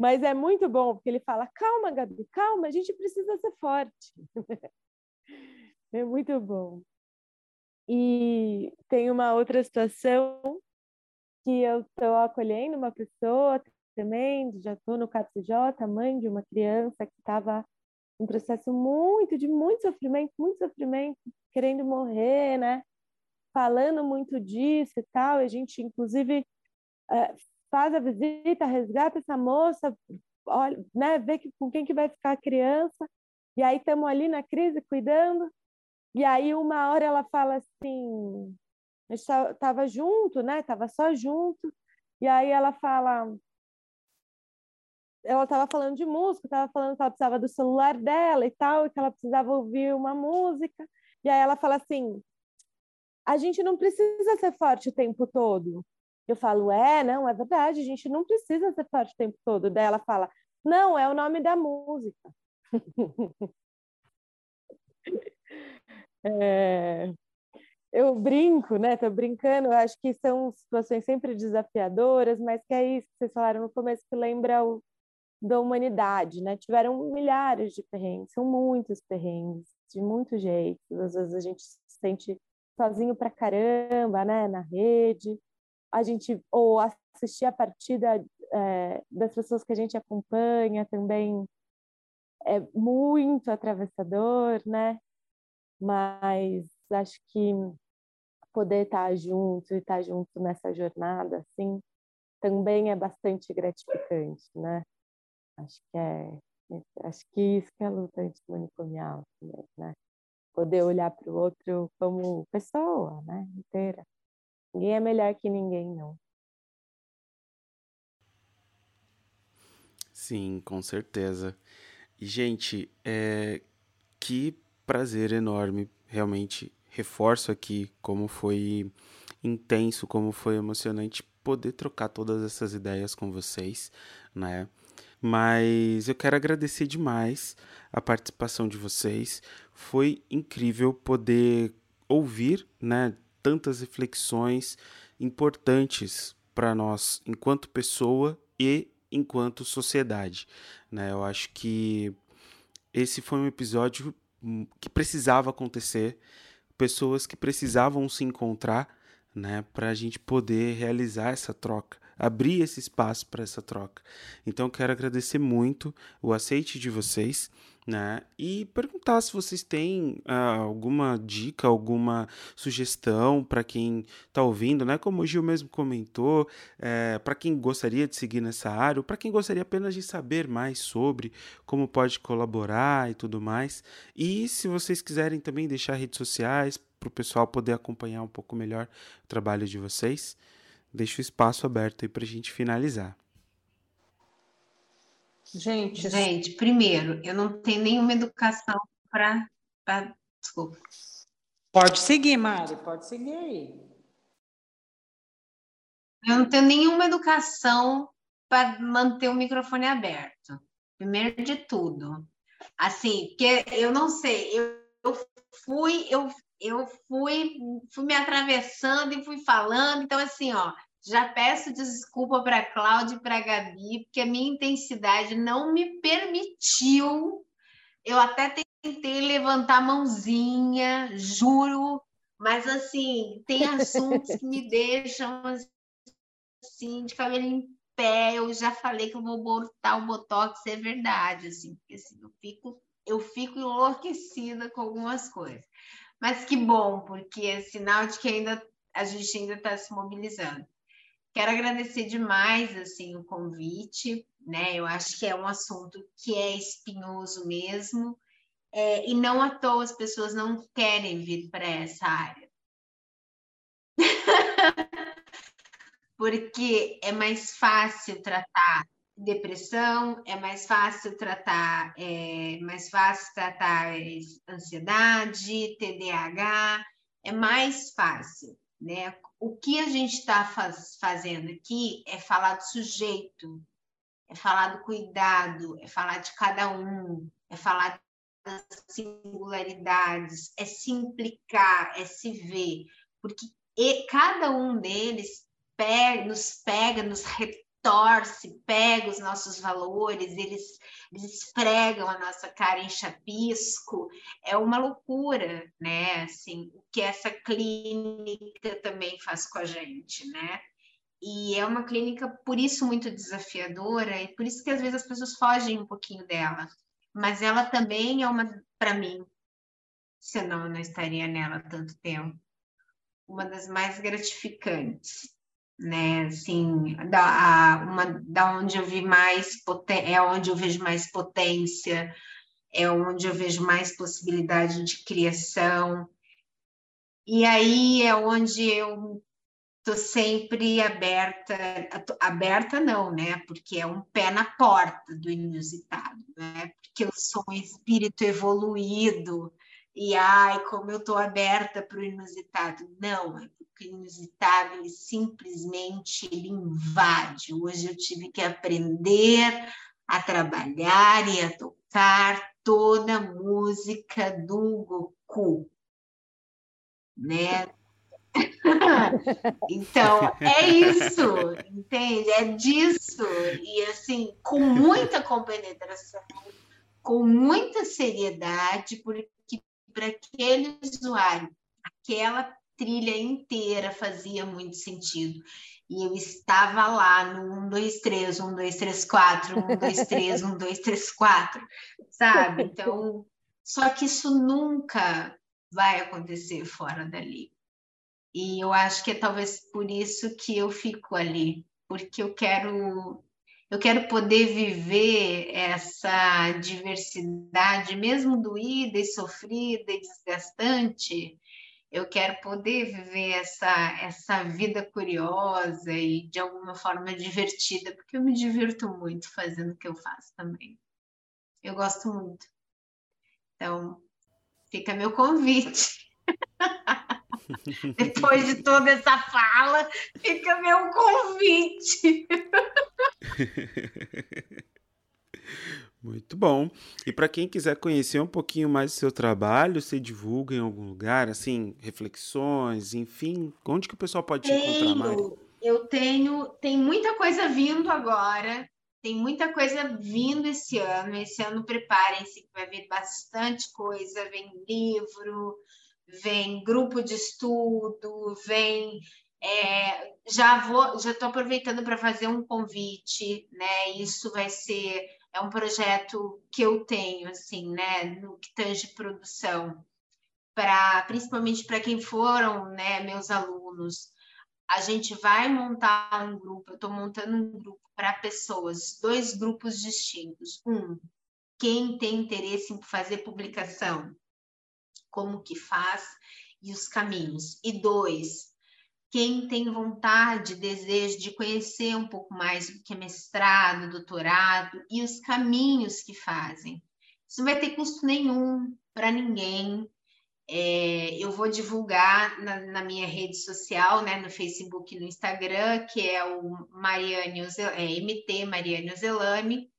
Mas é muito bom, porque ele fala: calma, Gabi, calma, a gente precisa ser forte. é muito bom. E tem uma outra situação que eu estou acolhendo uma pessoa também, já estou no CAPSJ, mãe de uma criança que estava um processo muito, de muito sofrimento, muito sofrimento, querendo morrer, né? Falando muito disso e tal. A gente, inclusive, é, faz a visita, resgata essa moça, olha, né, vê que, com quem que vai ficar a criança, e aí estamos ali na crise cuidando, e aí uma hora ela fala assim, a gente estava junto, né, estava só junto, e aí ela fala, ela estava falando de música, estava falando que ela precisava do celular dela e tal, e que ela precisava ouvir uma música, e aí ela fala assim, a gente não precisa ser forte o tempo todo. Eu falo, é, não, é verdade, a gente não precisa ser forte o tempo todo. Daí ela fala, não, é o nome da música. é, eu brinco, né? Tô brincando, eu acho que são situações sempre desafiadoras, mas que é isso que vocês falaram no começo, que lembra o, da humanidade, né? Tiveram milhares de perrengues, são muitos perrengues, de muitos jeitos. Às vezes a gente se sente sozinho pra caramba, né? Na rede, a gente ou assistir a partida é, das pessoas que a gente acompanha também é muito atravessador, né? Mas acho que poder estar junto e estar junto nessa jornada, assim, também é bastante gratificante, né? Acho que é, acho que isso que é a luta antimanicomial né? Poder olhar para o outro como pessoa, né? Inteira. Ninguém é melhor que ninguém, não. Sim, com certeza. E, gente, é... que prazer enorme, realmente. Reforço aqui como foi intenso, como foi emocionante poder trocar todas essas ideias com vocês, né? Mas eu quero agradecer demais a participação de vocês. Foi incrível poder ouvir, né, tantas reflexões importantes para nós enquanto pessoa e enquanto sociedade. Né? Eu acho que esse foi um episódio que precisava acontecer, pessoas que precisavam se encontrar né, para a gente poder realizar essa troca, abrir esse espaço para essa troca. Então, quero agradecer muito o aceite de vocês né? E perguntar se vocês têm uh, alguma dica, alguma sugestão para quem está ouvindo, né? Como o Gil mesmo comentou, é, para quem gostaria de seguir nessa área, ou para quem gostaria apenas de saber mais sobre como pode colaborar e tudo mais. E se vocês quiserem também deixar redes sociais para o pessoal poder acompanhar um pouco melhor o trabalho de vocês, deixo o espaço aberto aí para a gente finalizar. Gente, gente, primeiro, eu não tenho nenhuma educação para. Desculpa. Pode seguir, Mari, pode seguir aí. Eu não tenho nenhuma educação para manter o microfone aberto. Primeiro de tudo. Assim, porque eu não sei, eu, eu fui, eu, eu fui, fui me atravessando e fui falando, então assim, ó, já peço desculpa para a Cláudia e para a Gabi, porque a minha intensidade não me permitiu. Eu até tentei levantar a mãozinha, juro, mas assim, tem assuntos que me deixam assim, de cabelo em pé. Eu já falei que eu vou botar o botox, é verdade, assim, porque assim, eu fico eu fico enlouquecida com algumas coisas. Mas que bom, porque é sinal de que ainda a gente ainda está se mobilizando. Quero agradecer demais assim o convite, né? Eu acho que é um assunto que é espinhoso mesmo, é, e não à toa as pessoas não querem vir para essa área. Porque é mais fácil tratar depressão, é mais fácil tratar, é mais fácil tratar ansiedade, TDAH, é mais fácil, né? O que a gente está faz, fazendo aqui é falar do sujeito, é falar do cuidado, é falar de cada um, é falar das singularidades, é se implicar, é se ver, porque cada um deles pega, nos pega, nos torce, pega os nossos valores, eles, eles esfregam a nossa cara em chapisco, é uma loucura, né? Assim, o que essa clínica também faz com a gente, né? E é uma clínica, por isso, muito desafiadora, e por isso que às vezes as pessoas fogem um pouquinho dela. Mas ela também é uma, para mim, senão eu não estaria nela tanto tempo, uma das mais gratificantes né? Assim, da, uma, da onde eu vi mais é onde eu vejo mais potência, é onde eu vejo mais possibilidade de criação. E aí é onde eu estou sempre aberta, aberta não, né? Porque é um pé na porta do inusitado, né? Porque eu sou um espírito evoluído e ai, como eu estou aberta para o inusitado. Não, é porque o inusitado ele simplesmente ele invade. Hoje eu tive que aprender a trabalhar e a tocar toda a música do Goku, né? então, é isso, entende? É disso. E assim, com muita compenetração, com muita seriedade, porque para aquele usuário, aquela trilha inteira fazia muito sentido. E eu estava lá no 1, 2, 3, 1, 2, 3, 4, 1, 2, 3, 1, 2, 3, 4, sabe? Então, só que isso nunca vai acontecer fora dali. E eu acho que é talvez por isso que eu fico ali, porque eu quero eu quero poder viver essa diversidade, mesmo doída e sofrida e desgastante. Eu quero poder viver essa, essa vida curiosa e de alguma forma divertida, porque eu me divirto muito fazendo o que eu faço também. Eu gosto muito. Então, fica meu convite. Depois de toda essa fala, fica meu convite. Muito bom. E para quem quiser conhecer um pouquinho mais do seu trabalho, você divulga em algum lugar, assim, reflexões, enfim, onde que o pessoal pode te encontrar, Mari? Eu tenho, tem muita coisa vindo agora, tem muita coisa vindo esse ano. Esse ano preparem-se que vai vir bastante coisa, vem livro, vem grupo de estudo, vem é, já vou, já estou aproveitando para fazer um convite, né? Isso vai ser é um projeto que eu tenho, assim, né? No que tange produção, para principalmente para quem foram, né? Meus alunos, a gente vai montar um grupo. Eu estou montando um grupo para pessoas, dois grupos distintos. Um, quem tem interesse em fazer publicação, como que faz e os caminhos. E dois, quem tem vontade, desejo de conhecer um pouco mais do que é mestrado, doutorado e os caminhos que fazem. Isso não vai ter custo nenhum para ninguém. É, eu vou divulgar na, na, minha rede social, né, no Facebook e no Instagram, que é o Mariane, é, MT Mariane Ozelami,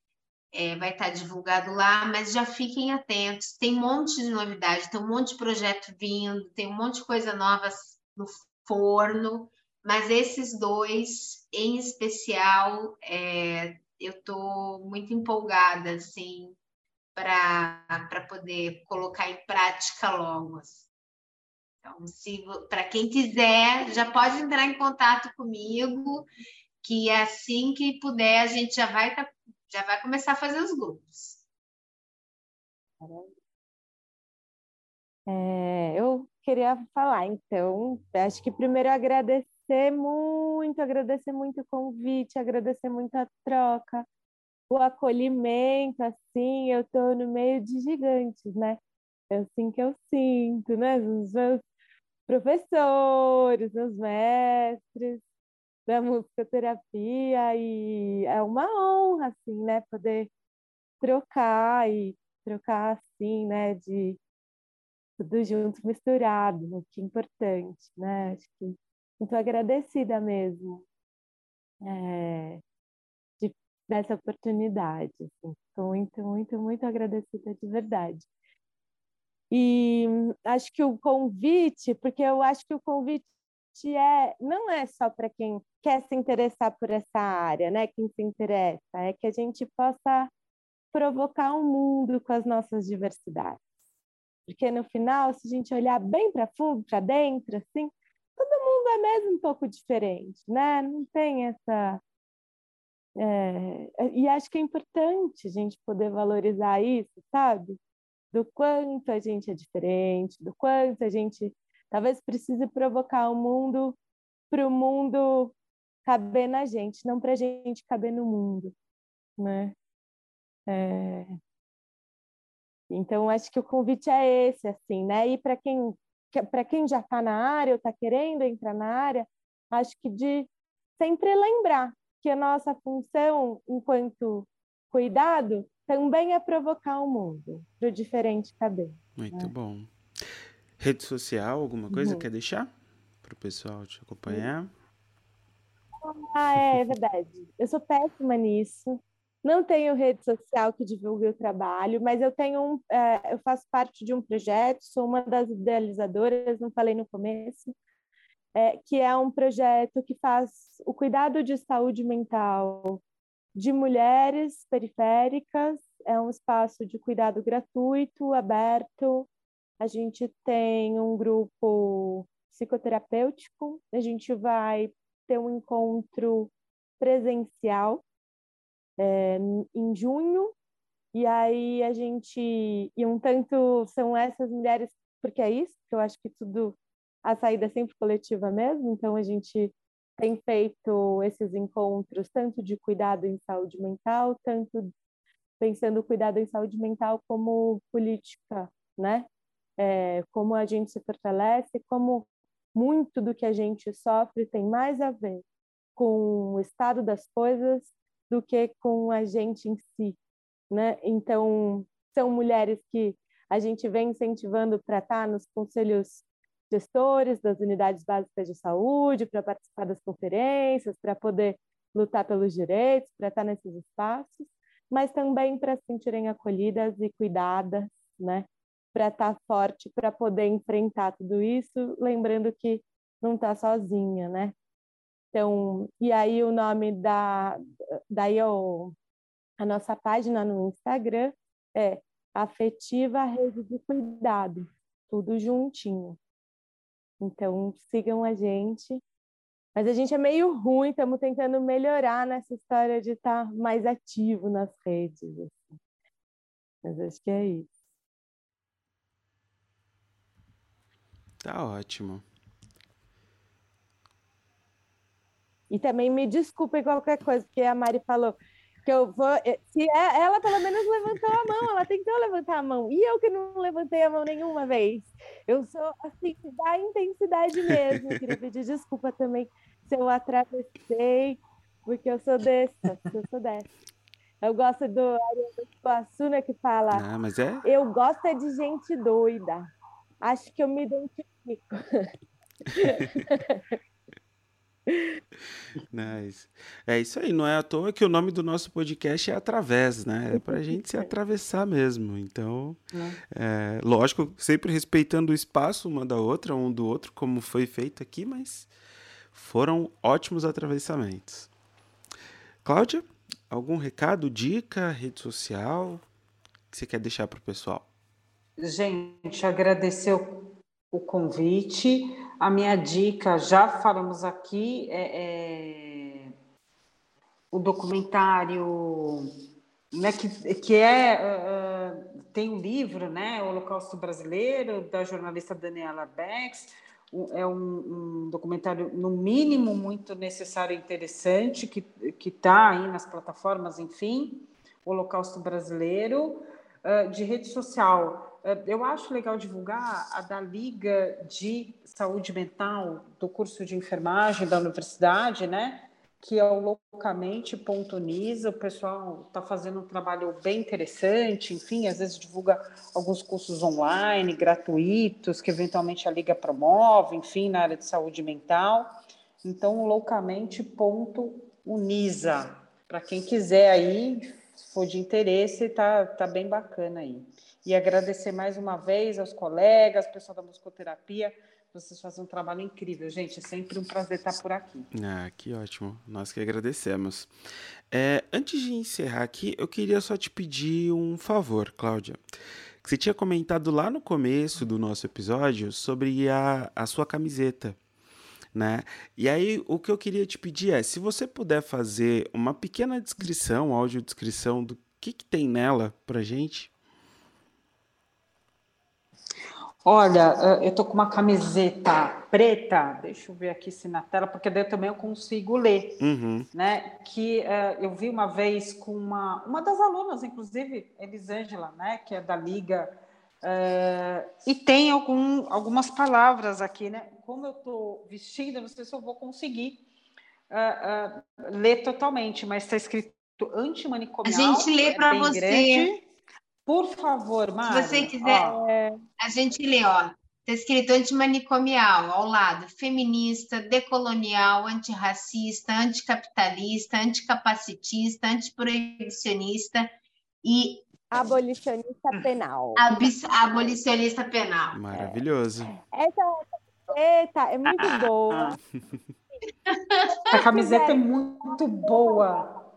é, vai estar divulgado lá, mas já fiquem atentos, tem um monte de novidade, tem um monte de projeto vindo, tem um monte de coisa nova no forno, mas esses dois, em especial, é, eu estou muito empolgada, assim, para poder colocar em prática logo. Assim. Então, para quem quiser, já pode entrar em contato comigo, que assim que puder, a gente já vai, tá, já vai começar a fazer os grupos. É, eu queria falar, então, acho que primeiro agradecer muito, agradecer muito o convite, agradecer muito a troca, o acolhimento, assim, eu estou no meio de gigantes, né? É assim que eu sinto, né? Os meus professores, os mestres da musicoterapia, e é uma honra, assim, né? Poder trocar e trocar, assim, né? De tudo junto, misturado, que importante, né? Acho que muito agradecida mesmo é, de, dessa oportunidade. Assim. Muito, muito, muito agradecida de verdade. E acho que o convite, porque eu acho que o convite é não é só para quem quer se interessar por essa área, né? Quem se interessa, é que a gente possa provocar um mundo com as nossas diversidades. Porque no final, se a gente olhar bem para fundo, para dentro, assim, todo mundo é mesmo um pouco diferente, né? Não tem essa. É... E acho que é importante a gente poder valorizar isso, sabe? Do quanto a gente é diferente, do quanto a gente talvez precise provocar o mundo para o mundo caber na gente, não para a gente caber no mundo, né? É... Então, acho que o convite é esse, assim, né? E para quem, para quem já está na área ou está querendo entrar na área, acho que de sempre lembrar que a nossa função enquanto cuidado também é provocar o mundo para o diferente caber. Muito né? bom. Rede social, alguma coisa uhum. quer deixar para o pessoal te acompanhar? Ah, é, é verdade. Eu sou péssima nisso. Não tenho rede social que divulgue o trabalho, mas eu tenho um, é, eu faço parte de um projeto, sou uma das idealizadoras, não falei no começo, é, que é um projeto que faz o cuidado de saúde mental de mulheres periféricas. É um espaço de cuidado gratuito, aberto. A gente tem um grupo psicoterapêutico. A gente vai ter um encontro presencial é, em junho, e aí a gente. E um tanto são essas mulheres, porque é isso, que eu acho que tudo. A saída é sempre coletiva mesmo, então a gente tem feito esses encontros tanto de cuidado em saúde mental, tanto pensando o cuidado em saúde mental como política, né? É, como a gente se fortalece, como muito do que a gente sofre tem mais a ver com o estado das coisas do que com a gente em si, né? Então, são mulheres que a gente vem incentivando para estar nos conselhos gestores das unidades básicas de saúde, para participar das conferências, para poder lutar pelos direitos, para estar nesses espaços, mas também para se sentirem acolhidas e cuidadas, né? Para estar forte, para poder enfrentar tudo isso, lembrando que não está sozinha, né? Então, e aí o nome da daí eu, a nossa página no Instagram é Afetiva Rede de Cuidado, tudo juntinho. Então, sigam a gente. Mas a gente é meio ruim, estamos tentando melhorar nessa história de estar tá mais ativo nas redes. Assim. Mas acho que é isso. Tá ótimo. E também me desculpem qualquer coisa, porque a Mari falou que eu vou. Eh, se é, ela pelo menos levantou a mão, ela tentou levantar a mão. E eu que não levantei a mão nenhuma vez. Eu sou assim, da intensidade mesmo. Eu queria pedir desculpa também se eu atravessei, porque eu sou dessa, eu sou dessa. Eu gosto do Ariano Suassuna que fala. Ah, mas é? Eu gosto é de gente doida. Acho que eu me identifico. Nice. É isso aí, não é à toa que o nome do nosso podcast é Através, né? É pra gente se atravessar mesmo. Então, é, lógico, sempre respeitando o espaço uma da outra, um do outro, como foi feito aqui, mas foram ótimos atravessamentos. Cláudia, algum recado, dica, rede social que você quer deixar para o pessoal? Gente, agradecer o, o convite. A minha dica, já falamos aqui, é, é o documentário né, que, que é uh, tem um livro, né, Holocausto Brasileiro, da jornalista Daniela Bex. É um, um documentário, no mínimo, muito necessário e interessante, que está aí nas plataformas, enfim, Holocausto Brasileiro. Uh, de rede social, eu acho legal divulgar a da Liga de Saúde Mental do curso de enfermagem da universidade, né? Que é o loucamente.nisa. O pessoal está fazendo um trabalho bem interessante, enfim, às vezes divulga alguns cursos online, gratuitos, que eventualmente a Liga promove, enfim, na área de saúde mental. Então, loucamente.unisa. Para quem quiser aí, se for de interesse, tá, tá bem bacana aí e agradecer mais uma vez aos colegas, pessoal da musicoterapia. Vocês fazem um trabalho incrível, gente. É sempre um prazer estar por aqui. Ah, que ótimo. Nós que agradecemos. É, antes de encerrar aqui, eu queria só te pedir um favor, Cláudia. Que você tinha comentado lá no começo do nosso episódio sobre a, a sua camiseta. Né? E aí, o que eu queria te pedir é: se você puder fazer uma pequena descrição, audiodescrição do que, que tem nela pra gente, Olha, eu tô com uma camiseta preta, deixa eu ver aqui se na tela, porque daí também eu consigo ler, uhum. né? Que uh, eu vi uma vez com uma, uma das alunas, inclusive, Elisângela, né? Que é da Liga, uh, e tem algum, algumas palavras aqui, né? Como eu estou vestida, não sei se eu vou conseguir uh, ler totalmente, mas está escrito antimanicomial. A gente lê é para você. Grande. Por favor, Mari. Se você quiser, ó, a gente lê, ó. Está escrito antimanicomial, ao lado, feminista, decolonial, antirracista, anticapitalista, anticapacitista, antiproibicionista e Abolicionista penal. abis- abolicionista penal. Maravilhoso. Essa camiseta é muito boa. A camiseta é muito boa.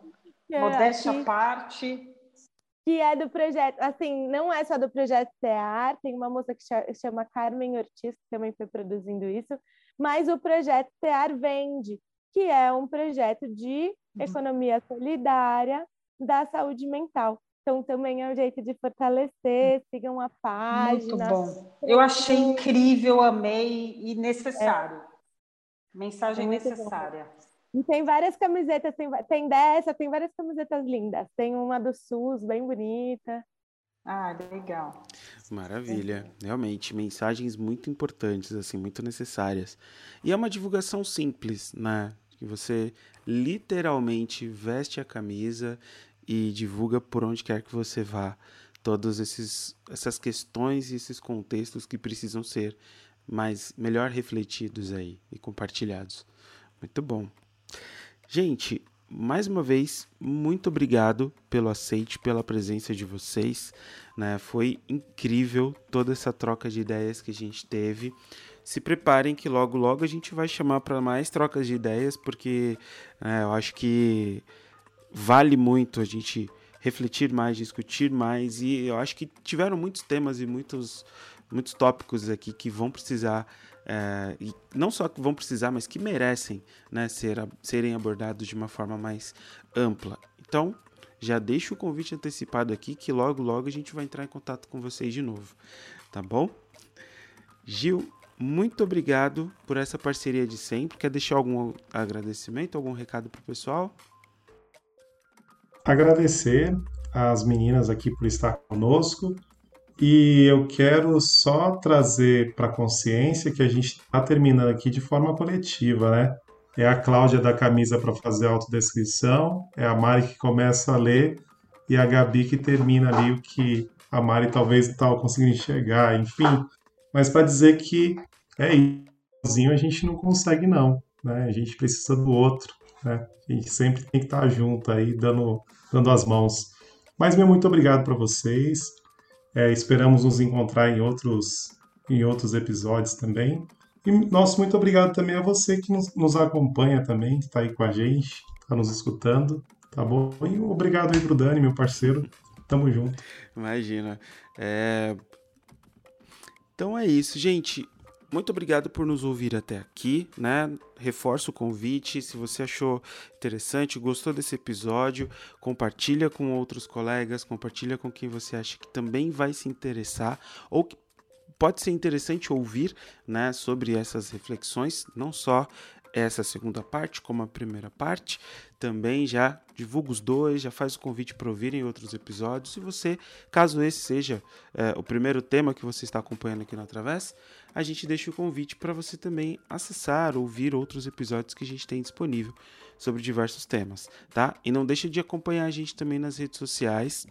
Modéstia à parte. Que é do projeto, assim, não é só do projeto TEAR, tem uma moça que cha- chama Carmen Ortiz, que também foi produzindo isso, mas o projeto TEAR Vende, que é um projeto de economia solidária da saúde mental. Então, também é um jeito de fortalecer, sigam a Muito página. bom. Eu achei incrível, amei e necessário. Mensagem É muito bom. E tem várias camisetas, tem, tem dessa, tem várias camisetas lindas. Tem uma do SUS, bem bonita. Ah, legal. Maravilha, realmente, mensagens muito importantes, assim, muito necessárias. E é uma divulgação simples, né? Que você literalmente veste a camisa e divulga por onde quer que você vá todas esses, essas questões e esses contextos que precisam ser mais melhor refletidos aí e compartilhados. Muito bom. Gente, mais uma vez, muito obrigado pelo aceite, pela presença de vocês. Né? Foi incrível toda essa troca de ideias que a gente teve. Se preparem que logo, logo a gente vai chamar para mais trocas de ideias, porque né, eu acho que vale muito a gente refletir mais, discutir mais. E eu acho que tiveram muitos temas e muitos, muitos tópicos aqui que vão precisar é, e não só que vão precisar, mas que merecem né, ser, serem abordados de uma forma mais ampla. Então, já deixo o convite antecipado aqui que logo, logo a gente vai entrar em contato com vocês de novo, tá bom? Gil, muito obrigado por essa parceria de sempre. Quer deixar algum agradecimento, algum recado para o pessoal? Agradecer às meninas aqui por estar conosco e eu quero só trazer para consciência que a gente está terminando aqui de forma coletiva, né? É a Cláudia da camisa para fazer a autodescrição, é a Mari que começa a ler e a Gabi que termina ali o que a Mari talvez não estava conseguindo enxergar, enfim. Mas para dizer que é isso, sozinho a gente não consegue não, né? A gente precisa do outro, né? A gente sempre tem que estar junto aí, dando, dando as mãos. Mas meu muito obrigado para vocês. É, esperamos nos encontrar em outros, em outros episódios também. E nosso muito obrigado também a você que nos, nos acompanha também, que está aí com a gente, está nos escutando, tá bom? E obrigado aí pro Dani, meu parceiro. Tamo junto. Imagina. É... Então é isso, gente. Muito obrigado por nos ouvir até aqui, né? Reforço o convite. Se você achou interessante, gostou desse episódio, compartilha com outros colegas, compartilha com quem você acha que também vai se interessar ou que pode ser interessante ouvir, né, sobre essas reflexões, não só essa segunda parte, como a primeira parte. Também já divulga os dois, já faz o convite para ouvirem outros episódios. Se você, caso esse seja é, o primeiro tema que você está acompanhando aqui no Através, a gente deixa o convite para você também acessar, ouvir outros episódios que a gente tem disponível sobre diversos temas, tá? E não deixa de acompanhar a gente também nas redes sociais,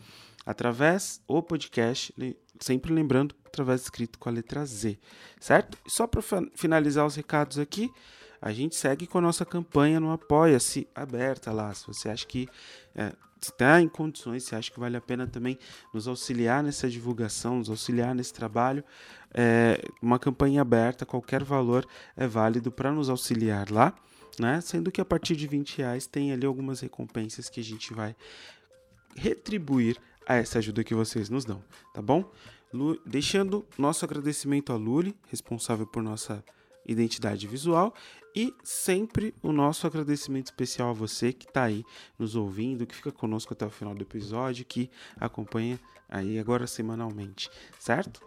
através o podcast, sempre lembrando, através escrito com a letra Z, certo? Só para finalizar os recados aqui, a gente segue com a nossa campanha no Apoia-se aberta lá. Se você acha que é, está em condições, se acha que vale a pena também nos auxiliar nessa divulgação, nos auxiliar nesse trabalho, é, uma campanha aberta, qualquer valor é válido para nos auxiliar lá, né? Sendo que a partir de 20 reais tem ali algumas recompensas que a gente vai retribuir a essa ajuda que vocês nos dão, tá bom? Lu, deixando nosso agradecimento a Luli, responsável por nossa identidade visual, e sempre o nosso agradecimento especial a você que está aí nos ouvindo, que fica conosco até o final do episódio, que acompanha aí agora semanalmente, certo?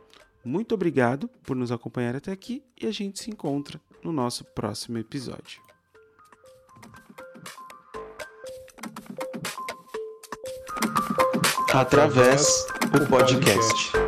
Muito obrigado por nos acompanhar até aqui e a gente se encontra no nosso próximo episódio. Através o podcast.